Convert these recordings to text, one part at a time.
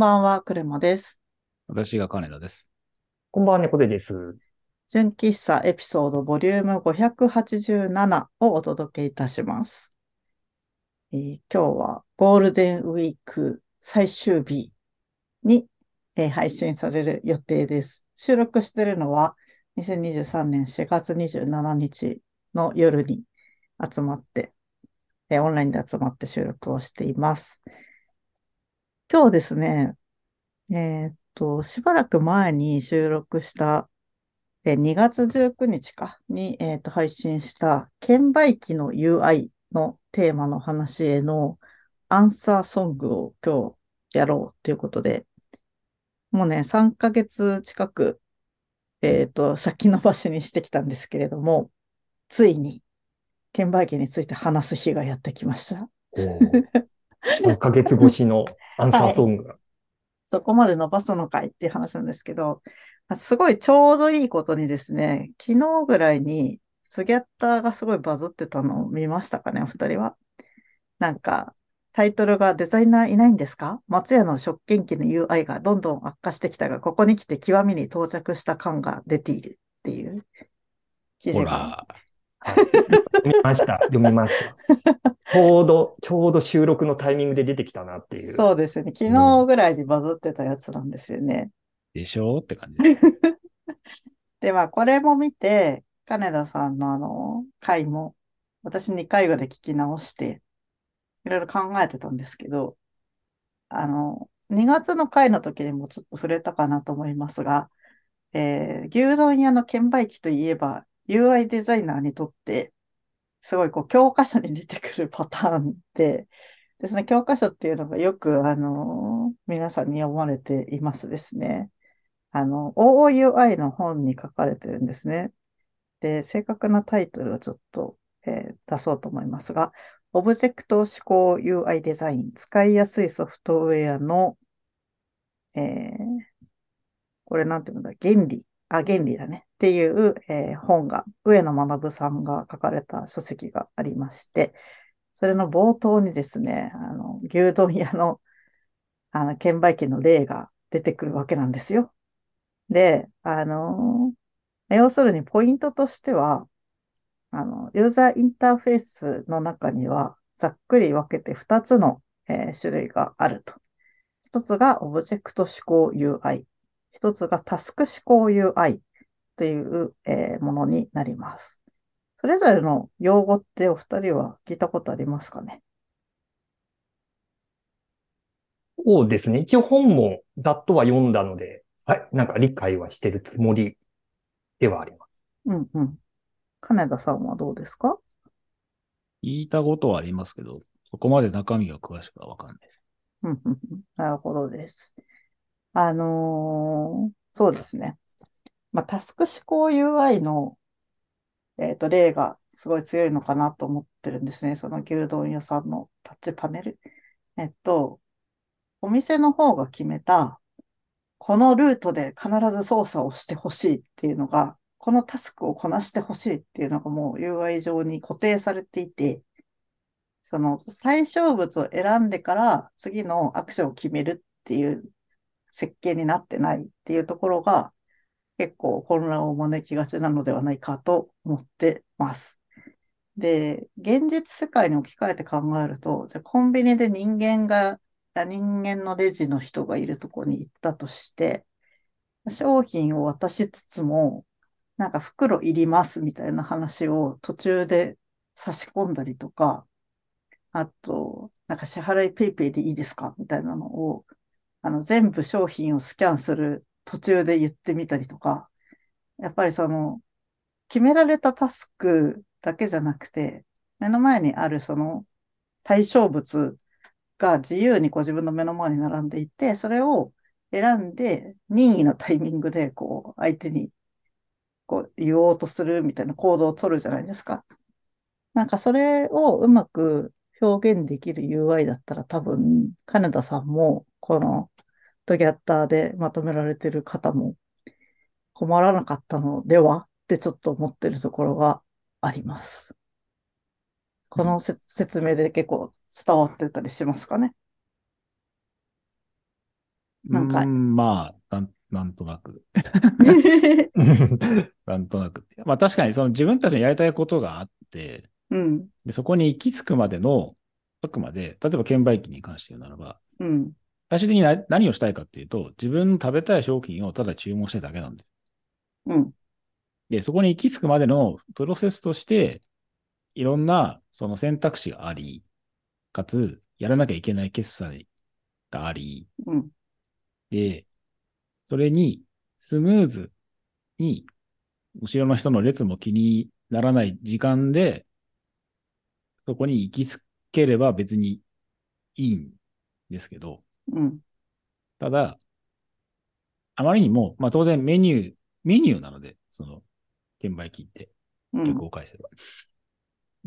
こんばんは、クレマです。私が金田です。こんばんは、猫背です。純喫茶エピソードボリューム587をお届けいたします。えー今日はゴールデンウィーク最終日に、えー配信される予定です。収録しているのは2023年4月27日の夜に集まって、えーオンラインで集まって収録をしています。今日ですね、えーっと、しばらく前に収録したえー2月19日かに、えーと配信した券売機の UI のテーマの話へのアンサーソングを今日やろうということで、もうね、3ヶ月近く、えっと、先延ばしにしてきたんですけれども、ついに券売機について話す日がやってきました。おー3ヶ月越しのアンサーソングが。そこまで伸ばすのかいっていう話なんですけど、あすごいちょうどいいことにですね、昨日ぐらいにスギャッターがすごいバズってたのを見ましたかね、お二人は。なんか、タイトルがデザイナーいないんですか？松屋の食券機の UI がどんどん悪化してきたが、ここに来て極みに到着した感が出ているっていう記事が。ほら、はい読みました。読みました。ちょうど、ちょうど収録のタイミングで出てきたなっていう。そうですね。昨日ぐらいにバズってたやつなんですよね。でしょって感じ。では、これも見て、金田さんのあの、回も、私2回ぐらい聞き直して、いろいろ考えてたんですけど、あの、2月の回の時にもちょっと触れたかなと思いますが、えー牛丼屋の券売機といえば、UI デザイナーにとって、すごいこう、教科書に出てくるパターンで、ですね、教科書っていうのがよく、あの、皆さんに読まれていますですね。あの、OOUI の本に書かれてるんですね。で、正確なタイトルをちょっと、えー出そうと思いますが、オブジェクト思考 UI デザイン、使いやすいソフトウェアの、えーこれなんていうんだ、原理、あ、原理だね。っていう、えー本が、上野学さんが書かれた書籍がありまして、それの冒頭にですね、あの、牛丼屋の、あの、券売機の例が出てくるわけなんですよ。で、あの要するにポイントとしては、あの、ユーザーインターフェースの中には、ざっくり分けて2つの、えー種類があると。一つがオブジェクト思考 UI。一つがタスク思考 UI という、えーものになります。それぞれの用語ってお二人は聞いたことありますかね？そうですね。一応本もざっとは読んだので、はい、なんか理解はしてるつもりではあります。うんうん。金田さんはどうですか？聞いたことはありますけど、そこまで中身が詳しくはわかんないです。うんうんうんなるほどです。あのーそうですね。まあ、タスク思考 UI の、えっと、例がすごい強いのかなと思ってるんですね。その牛丼屋さんのタッチパネル。えっと、お店の方が決めた、このルートで必ず操作をしてほしいっていうのが、このタスクをこなしてほしいっていうのがもう UI 上に固定されていて、その対象物を選んでから次のアクションを決めるっていう設計になってないっていうところが結構混乱を招きがちなのではないかと思ってます。で、現実世界に置き換えて考えると、じゃあコンビニで人間が、人間のレジの人がいるとこに行ったとして、商品を渡しつつも、なんか袋いりますみたいな話を途中で差し込んだりとか、あと、なんか支払いペイペイでいいですかみたいなのを、あの、全部商品をスキャンする途中で言ってみたりとか、やっぱりその、決められたタスクだけじゃなくて、目の前にあるその対象物が自由にこう自分の目の前に並んでいて、それを選んで任意のタイミングでこう相手にこう言おうとするみたいな行動を取るじゃないですか。なんかそれをうまく表現できる UI だったら多分、金田さんもこのトギャッターでまとめられてる方も困らなかったのではってちょっと思ってるところがあります。このせ説明で結構伝わってたりしますかね？なんかまあ、なんなんとなく。なんとなく。まあ確かにその自分たちのやりたいことがあって、うん、でそこに行き着くまでの、あくまで、例えば券売機に関して言うならば、うん、最終的に何何をしたいかっていうと、自分の食べたい商品をただ注文したいだけなんです。うん、で、そこに行き着くまでのプロセスとして、いろんなその選択肢があり、かつ、やらなきゃいけない決済があり、うん、で、それにスムーズに、後ろの人の列も気にならない時間で、そこに行き着ければ別にいいんですけど、うん、ただ、あまりにも、まあ当然メニュー、メニューなので、その、券売機って、うん、逆を返せば。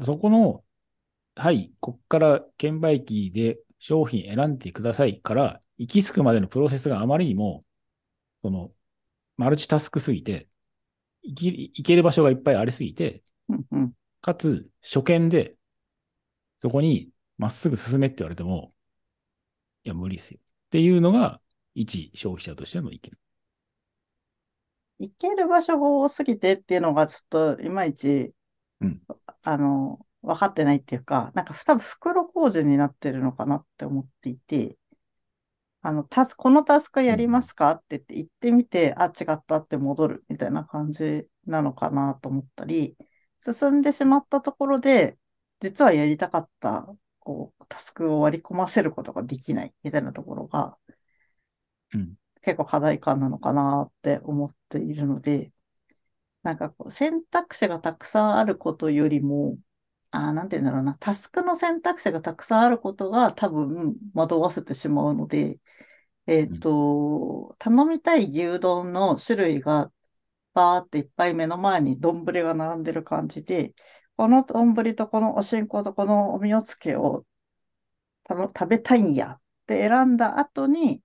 そこの、はい、こっから券売機で商品選んでくださいから、行き着くまでのプロセスがあまりにも、その、マルチタスクすぎて、行き行ける場所がいっぱいありすぎて、うん、うん、かつ、初見で、そこにまっすぐ進めって言われても、いや、無理ですよ。っていうのが、一消費者としての意見。行ける場所が多すぎてっていうのがちょっといまいち、うんあの、分かってないっていうか、なんか多分袋小路になってるのかなって思っていて、あの、タス、このタスクやりますかって言って行ってみて、あ、違ったって戻るみたいな感じなのかなと思ったり、進んでしまったところで、実はやりたかった、こう、タスクを割り込ませることができないみたいなところが、うん。結構課題感なのかなって思っているので、なんかこう選択肢がたくさんあることよりも、あーなんて言うんだろうな、タスクの選択肢がたくさんあることが多分惑わせてしまうので、えっと、頼みたい牛丼の種類がバーっていっぱい目の前に丼が並んでる感じで、この丼とこのおしんことこのおみおつけを食べたいんやって選んだ後に、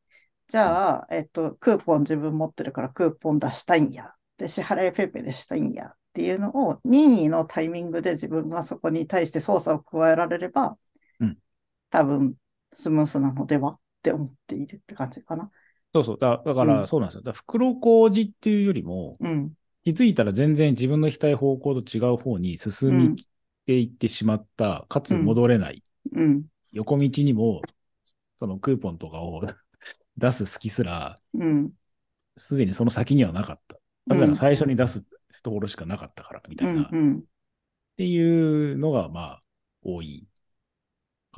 じゃあ、えっと、クーポン自分持ってるからクーポン出したいんや。で、支払いペイペイでしたいんや。っていうのを任意のタイミングで自分がそこに対して操作を加えられれば、うん多分スムースなのでは？って思っているって感じかな。そうそう。だだかうんら、そうなんですよ。だから袋小路っていうよりも、うん。気づいたら全然自分の行きたい方向と違う方に進みていってしまった、かつ戻れない、うん。横道にも、そのクーポンとかを 出す隙すら、うん。すでにその先にはなかった。なぜなら最初に出すところしかなかったから、みたいな。っうん。ていうのが、まあ、多い。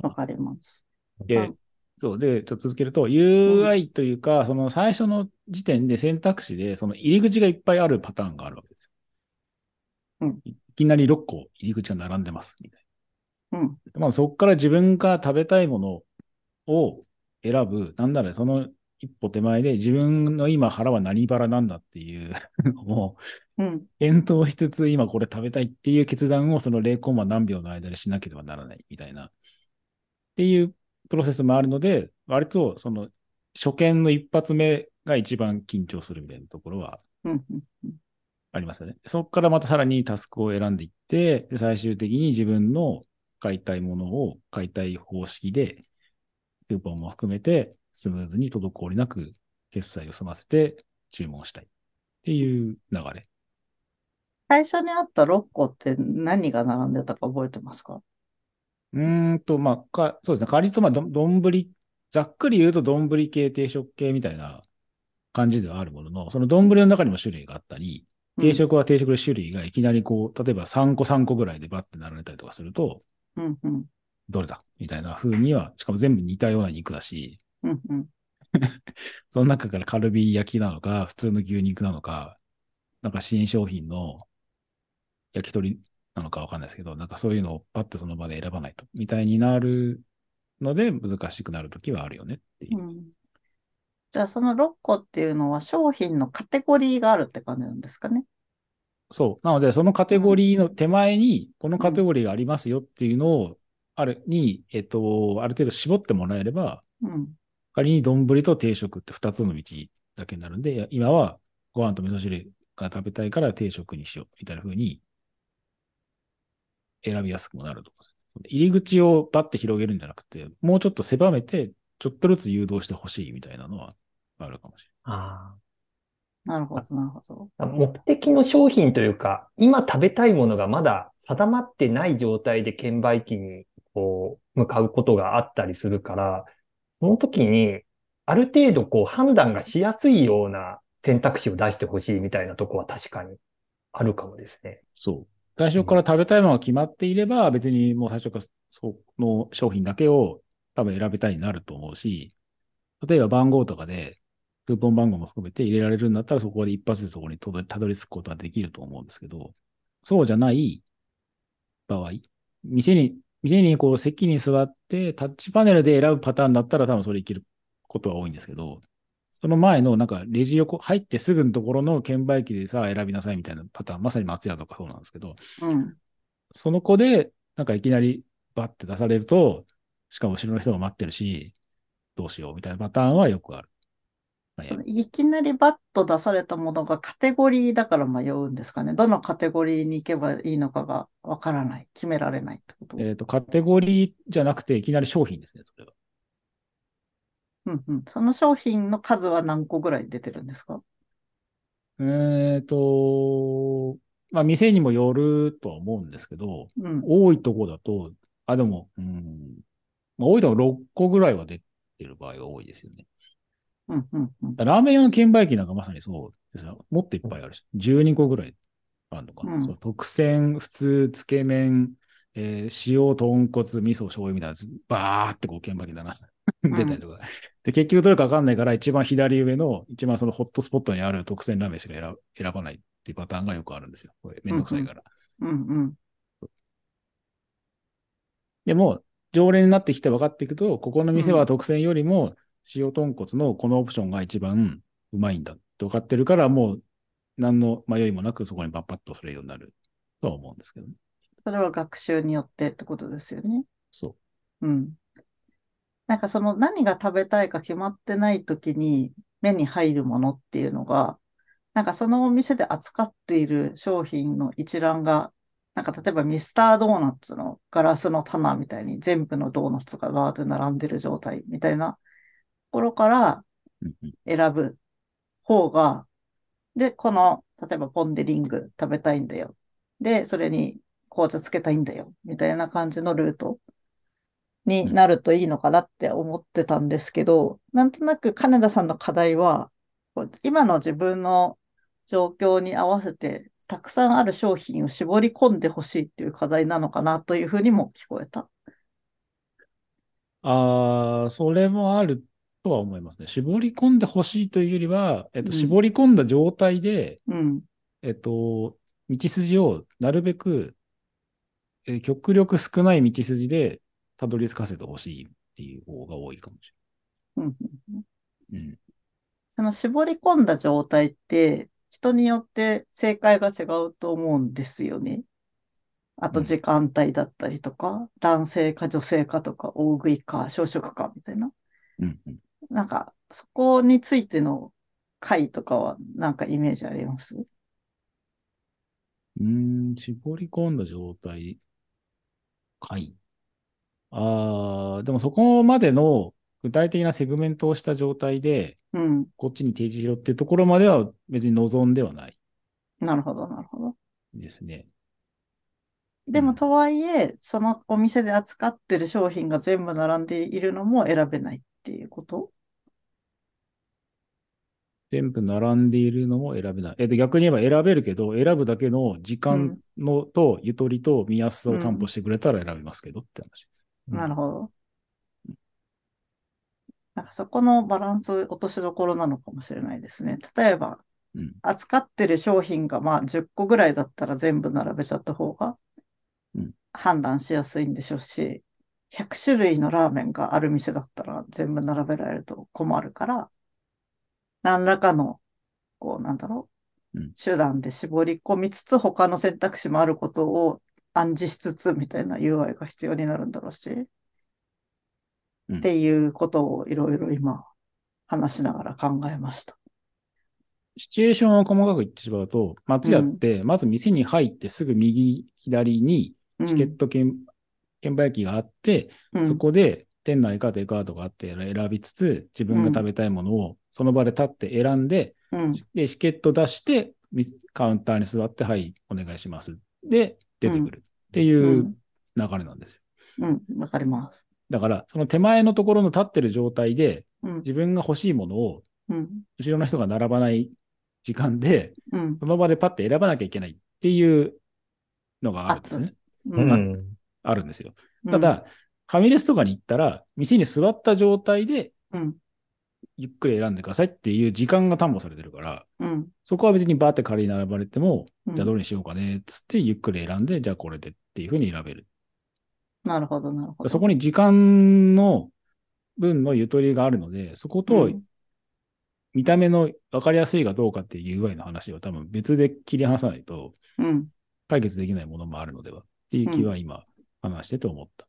わかります。で、うんそう。で、ちょっと続けると、UI というか、その最初の時点で選択肢で、その入り口がいっぱいあるパターンがあるわけですよ。うんいきなり6個入り口が並んでます、みたいうん。な。まあ、そこから自分が食べたいものを選ぶ、なんだろう、その一歩手前で自分の今腹は何腹なんだっていう のをうん。検討しつつ、今これ食べたいっていう決断をその0コンマ何秒の間でしなければならないみたいな。っていうプロセスもあるので、割とその初見の一発目が一番緊張するみたいなところは。ありますよね。そこからまたさらにタスクを選んでいって、で最終的に自分の買いたいものを買いたい方式で、クーポンも含めてスムーズに滞りなく決済を済ませて注文したいっていう流れ。最初にあった6個って何が並んでたか覚えてますか？うーんと、まあ、か、そうですね。仮と、まあ、ど、どんぶり、ざっくり言うと、どんぶり系、定食系みたいな感じではあるものの、そのどんぶりの中にも種類があったり、定食は定食で種類がいきなりこう、例えば3個3個ぐらいでバッて並べたりとかすると、うん。うん。どれだみたいな風には、しかも全部似たような肉だし、うん。うん。その中からカルビ焼きなのか、普通の牛肉なのか、なんか新商品の焼き鳥なのかわかんないですけど、なんかそういうのをパッとその場で選ばないと、みたいになるので難しくなるときはあるよねっていうう。ん。じゃあその6個っていうのは商品のカテゴリーがあるって感じなんですかね？そう。なので、そのカテゴリーの手前に、このカテゴリーがありますよっていうのを、ある、に、えっと、ある程度絞ってもらえれば、うん。仮に丼と定食って2つの道だけになるんで、今はご飯と味噌汁が食べたいから定食にしようみたいな風に選びやすくもなると。入り口をバッて広げるんじゃなくて、もうちょっと狭めて、ちょっとずつ誘導してほしいみたいなのはあるかもしあなるほど、なるほど。あ。目的の商品というか、今食べたいものがまだ定まってない状態で券売機にこう向かうことがあったりするから、その時にある程度こう判断がしやすいような選択肢を出してほしいみたいなとこは確かにあるかもですね。れない。そう。最初から食べたいものが決まっていれば、別にもう最初からその商品だけを多分選べたいになると思うし、例えば番号とかで、クーポン番号も含めて入れられるんだったら、そこで一発でそこにたどり着くことができると思うんですけど、そうじゃない場合、店に、店にこう席に座ってタッチパネルで選ぶパターンだったら多分それいけることは多いんですけど、その前のなんかレジ横、入ってすぐのところの券売機でさ、選びなさいみたいなパターン、まさに松屋とかそうなんですけど、うん。その子で、なんかいきなりバッて出されると、しかも後ろの人が待ってるし、どうしようみたいなパターンはよくある。いきなりバッと出されたものがカテゴリーだから迷うんですかね。どのカテゴリーに行けばいいのかがわからない。決められないってこと。えっ、と、カテゴリーじゃなくて、いきなり商品ですね、それは。うんうん。その商品の数は何個ぐらい出てるんですか？えっ、と、まあ、店にもよるとは思うんですけど、うん。多いとこだと、あ、でも、うん、まあ、多いとこ6個ぐらいは出てる場合が多いですよね。うんうんうん。ラーメン用の券売機なんかまさにそうですよ。もっといっぱいあるし、12個ぐらいあるのかな。うん特選、普通、つけ麺、えー塩、豚骨、味噌、醤油みたいなやつ、バーってこう券売機だな。ん出たりとか。で、結局どれかわかんないから、一番左上の、一番そのホットスポットにある特選ラーメンしか選選ばないっていうパターンがよくあるんですよ。これめんどくさいから。うんうん。でも、常連になってきて分かっていくと、ここの店は特選よりも、塩豚骨のこのオプションが一番うまいんだって分かってるから、もう何の迷いもなくそこにバッパッとするようになるとは思うんですけどね。それは学習によってってことですよね。そうん。なんかその何が食べたいか決まってない時に目に入るものっていうのが、なんかそのお店で扱っている商品の一覧が、なんか例えばミスタードーナツのガラスの棚みたいに全部のドーナツがバーって並んでる状態みたいなろから選ぶ方が、で、この、例えばポンデリング食べたいんだよ。で、それに紅茶つけたいんだよ。みたいな感じのルートになるといいのかなって思ってたんですけど、なんとなく金田さんの課題は、今の自分の状況に合わせて、たくさんある商品を絞り込んでほしいっていう課題なのかなというふうにも聞こえた。ああ、それもあるとは思いますね。絞り込んでほしいというよりは、えっと、うん絞り込んだ状態で、うん。えっと、道筋をなるべく、えー極力少ない道筋でたどり着かせてほしいっていう方が多いかもしうんうんれない。うん。その絞り込んだ状態って、人によって正解が違うと思うんですよね。あとうん時間帯だったりとか、男性か女性かとか、大食いか小食かみたいな。うんうんなんか、そこについての回とかは、なんかイメージあります？うーん、絞り込んだ状態。はい。ああ、でもそこまでの具体的なセグメントをした状態で、うん。こっちに提示しろっていうところまでは別に望んではないなるほど、なるほど。ですね。でも、うんとはいえ、そのお店で扱ってる商品が全部並んでいるのも選べないっていうこと？全部並んでいるのも選べない。えっと、逆に言えば選べるけど、選ぶだけの時間のと、ゆとりと見やすさを担保してくれたら選びますけどって話です。うんなるほど。なんかそこのバランス落としどころなのかもしれないですね。例えば、うん扱ってる商品がまあ10個ぐらいだったら全部並べちゃった方がうん判断しやすいんでしょうし、100種類のラーメンがある店だったら全部並べられると困るから、何らかの、こうなんだろう、うん。手段で絞り込みつつ他の選択肢もあることを暗示しつつみたいな UI が必要になるんだろうし、うん。っていうことをいろいろ今話しながら考えました。シチュエーションを細かく言ってしまうと、松屋って、まず店に入ってすぐ右、左にチケット券、券売機があって、うん。そこで店内かデカートがあって選びつつ、自分が食べたいものをその場で立って選んで、うん。で、チケット出して、みカウンターに座って、はい、お願いします。で、出てくるっていううん流れなんですよ。うん。わかります。だから、その手前のところの立ってる状態で、うん。自分が欲しいものを、うん。後ろの人が並ばない時間で、うん。その場でパッて選ばなきゃいけないっていうのがあるんですね。う。うんん。あるんですよ。ただ、ファミレスとかに行ったら、店に座った状態で、うん。ゆっくり選んでくださいっていう時間が担保されてるから、うん。そこは別にバーって仮に並ばれても、うん。じゃあどれにしようかねっつってゆっくり選んで、じゃあこれでっていうふうに選べる。なるほど、なるほど。そこに時間の分のゆとりがあるので、そことうん見た目の分かりやすいかどうかっていう UI の話は多分別で切り離さないとうん。解決できないものもあるのではっていう気は今話してて思った。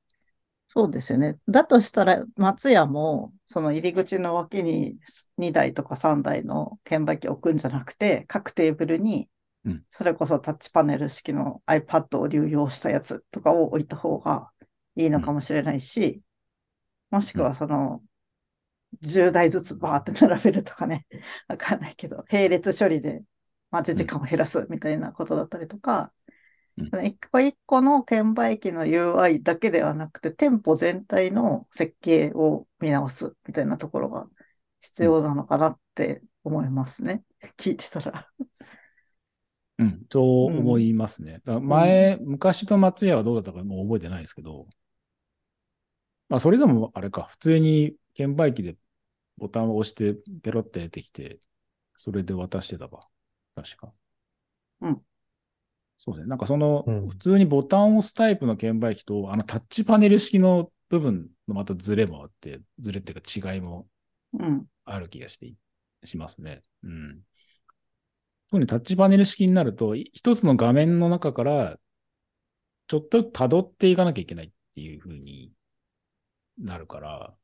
そうですよね。だとしたら、松屋も、その入り口の脇に2台とか3台の券売機を置くんじゃなくて、各テーブルにうん、それこそタッチパネル式の iPad を流用したやつとかを置いた方がいいのかもしれないし、もしくはその、10台ずつバーって並べるとかね。わかんないけど、並列処理で待ち時間を減らすみたいなことだったりとか、うん一個一個の券売機の UI だけではなくて、店舗全体の設計を見直すみたいなところが必要なのかなって思いますね。聞いてたら。うん、そう思いますね。だから前、昔の松屋はどうだったかもう覚えてないですけど、まあそれでもあれか、普通に券売機でボタンを押してペロって出てきて、それで渡してたわ。確か。うん。そうですね。なんかその、うん普通にボタンを押すタイプの券売機と、あのタッチパネル式の部分のまたズレもあって、ズレっていうか違いもうん。ある気がして、しますね。うん。特にタッチパネル式になると、い一つの画面の中から、ちょっと辿っていかなきゃいけないっていう風になるから、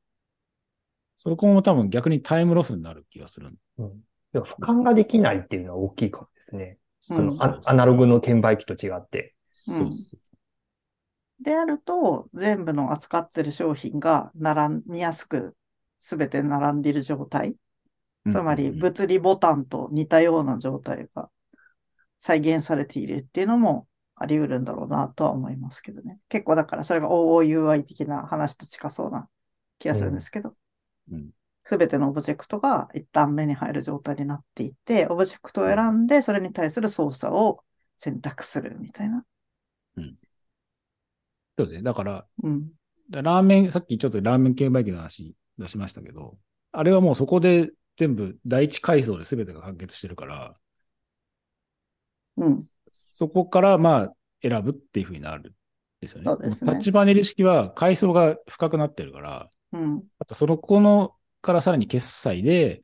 そこも多分逆にタイムロスになる気がする。うん。でも俯瞰ができないっていうのは大きいかもですね。そのうん。アアナログの券売機と違って。そうそう。であると、全部の扱ってる商品が並みやすく、すべて並んでいる状態。つまり、うん。うんうん物理ボタンと似たような状態が再現されているっていうのもあり得るんだろうなとは思いますけどね。結構だからそれが OOUI 的な話と近そうな気がするんですけど。うん、すべ、てのオブジェクトが一旦目に入る状態になっていて、オブジェクトを選んでそれに対する操作を選択するみたいな。そうですね。だから、うん。だラーメン、さっきちょっとラーメン券売機の話出しましたけど、あれはもうそこで全部第一階層で全てが完結してるから、うん。そこからまあ選ぶっていうふうになるんですよね。そうですねタッチパネル式は階層が深くなってるから、うん。あとそのこのからさらに決済で、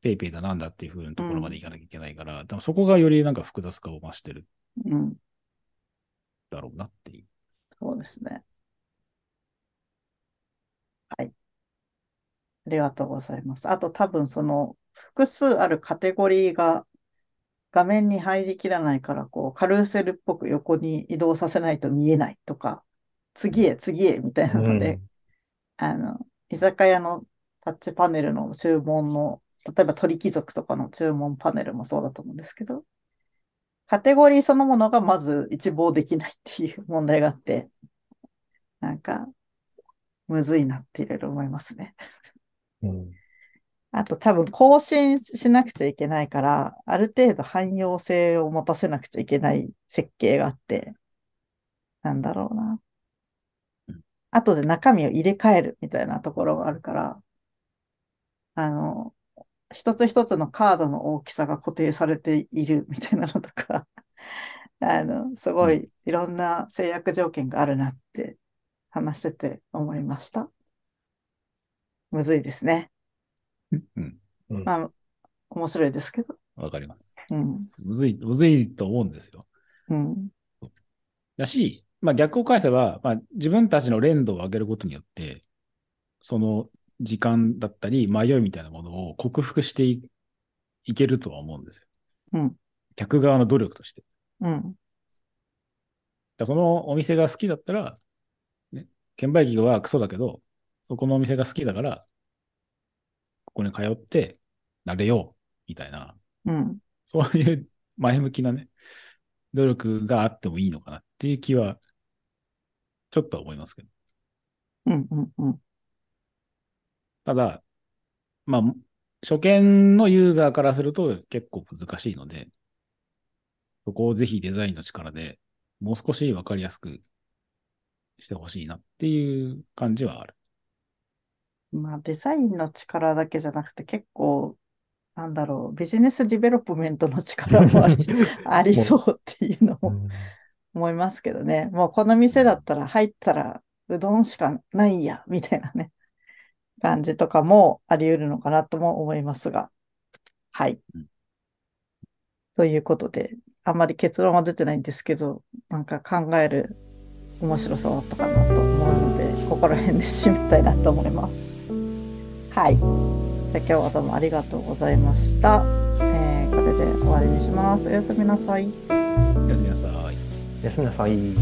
ペイペイだなんだっていうふうなところまでいかなきゃいけないから、多分そこがよりなんか複雑化を増してるうん。だろうなっていう。そうですね。はい。ありがとうございます。あと多分その複数あるカテゴリーが画面に入りきらないから、こうカルーセルっぽく横に移動させないと見えないとか、次へ次へみたいなので、あの、居酒屋のタッチパネルの注文の、例えば鳥貴族とかの注文パネルもそうだと思うんですけど、カテゴリーそのものがまず一望できないっていう問題があって、なんか、むずいなっていろいろ思いますね。うん。あと多分更新しなくちゃいけないから、ある程度汎用性を持たせなくちゃいけない設計があって、なんだろうな。後で中身を入れ替えるみたいなところがあるから、あの、一つ一つのカードの大きさが固定されているみたいなのとか、あの、すごいいろんな制約条件があるなって話してて思いました。むずいですね。うん。うんまあ、面白いですけど。わかります。うん。むずい、むずいと思うんですよ。うん。だし、まあ逆を返せば、まあ自分たちの連動を上げることによって、その時間だったり迷いみたいなものを克服していいけるとは思うんですよ。うん。客側の努力として。うん。そのお店が好きだったら、ね、券売機はクソだけど、そこのお店が好きだから、ここに通って、なれよう、みたいな、うん。そういう前向きなね、努力があってもいいのかなっていう気は、ちょっとは思いますけど。うん。うん。うん。ただ、まあ、初見のユーザーからすると結構難しいので、そこをぜひデザインの力でもう少しわかりやすくしてほしいなっていう感じはある。まあ、デザインの力だけじゃなくて結構、なんだろう、 business development の力もあり ありそうっていうのも思いますけどね。もうこの店だったら入ったらうどんしかないや、みたいなね、感じとかもあり得るのかなとも思いますが。はいうん。ということで、あんまり結論は出てないんですけど、なんか考える面白さはあったかなと思うので、ここら辺で締めたいなと思います。はい。じゃあ今日はどうもありがとうございました。えーこれで終わりにします。おやすみなさい。おやすみなさい。おやすみなさい。